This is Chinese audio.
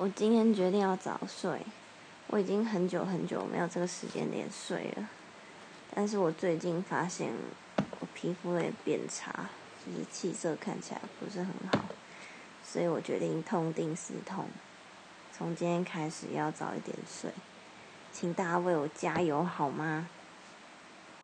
我今天决定要早睡我已经很久很久没有这个时间点睡了。但是我最近发现我皮肤也变差就是气色看起来不是很好所以我决定痛定思痛从今天开始要早一点睡。请大家为我加油好吗？